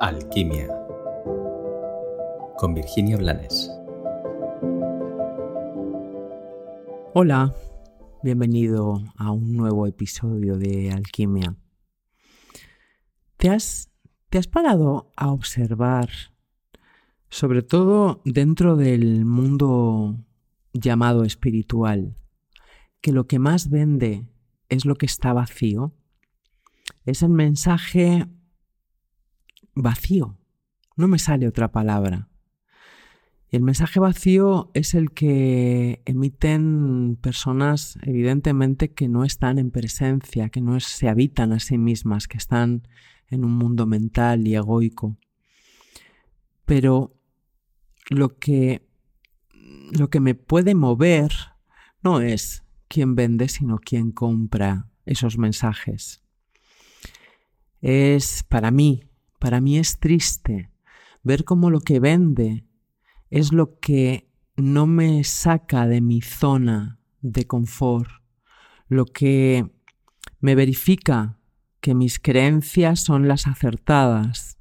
Alquimia con Virginia Blanes. Hola, bienvenido a un nuevo episodio de Alquimia. ¿Te has, ¿Te has parado a observar, sobre todo dentro del mundo llamado espiritual, que lo que más vende es lo que está vacío? Es el mensaje vacío. No me sale otra palabra. Y el mensaje vacío es el que emiten personas evidentemente que no están en presencia, que no se habitan a sí mismas, que están en un mundo mental y egoico. Pero lo que, lo que me puede mover no es quién vende, sino quién compra esos mensajes. Es para mí para mí es triste ver cómo lo que vende es lo que no me saca de mi zona de confort, lo que me verifica que mis creencias son las acertadas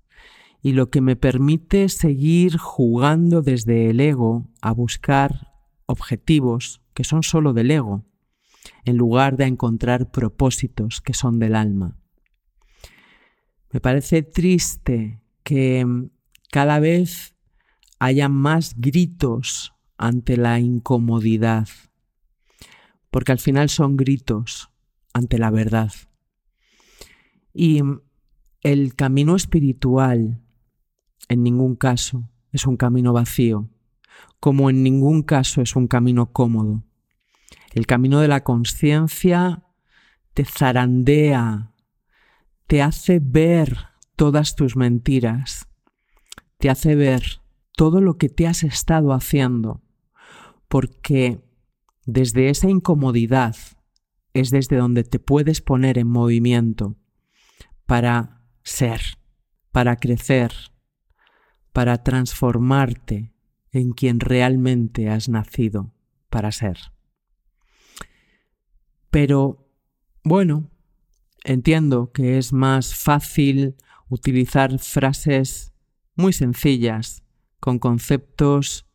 y lo que me permite seguir jugando desde el ego a buscar objetivos que son solo del ego, en lugar de encontrar propósitos que son del alma. Me parece triste que mm, cada vez haya más gritos ante la incomodidad, porque al final son gritos ante la verdad. Y mm, el camino espiritual en ningún caso es un camino vacío, como en ningún caso es un camino cómodo. El camino de la conciencia te zarandea te hace ver todas tus mentiras, te hace ver todo lo que te has estado haciendo, porque desde esa incomodidad es desde donde te puedes poner en movimiento para ser, para crecer, para transformarte en quien realmente has nacido para ser. Pero, bueno, Entiendo que es más fácil utilizar frases muy sencillas, con conceptos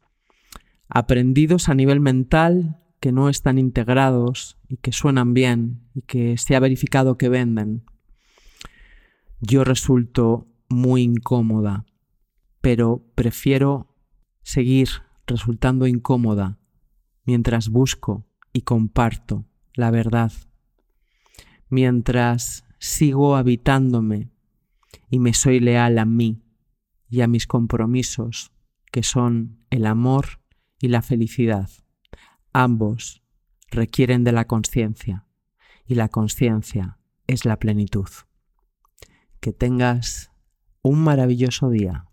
aprendidos a nivel mental que no están integrados y que suenan bien y que se ha verificado que venden. Yo resulto muy incómoda, pero prefiero seguir resultando incómoda mientras busco y comparto la verdad mientras sigo habitándome y me soy leal a mí y a mis compromisos, que son el amor y la felicidad. Ambos requieren de la conciencia y la conciencia es la plenitud. Que tengas un maravilloso día.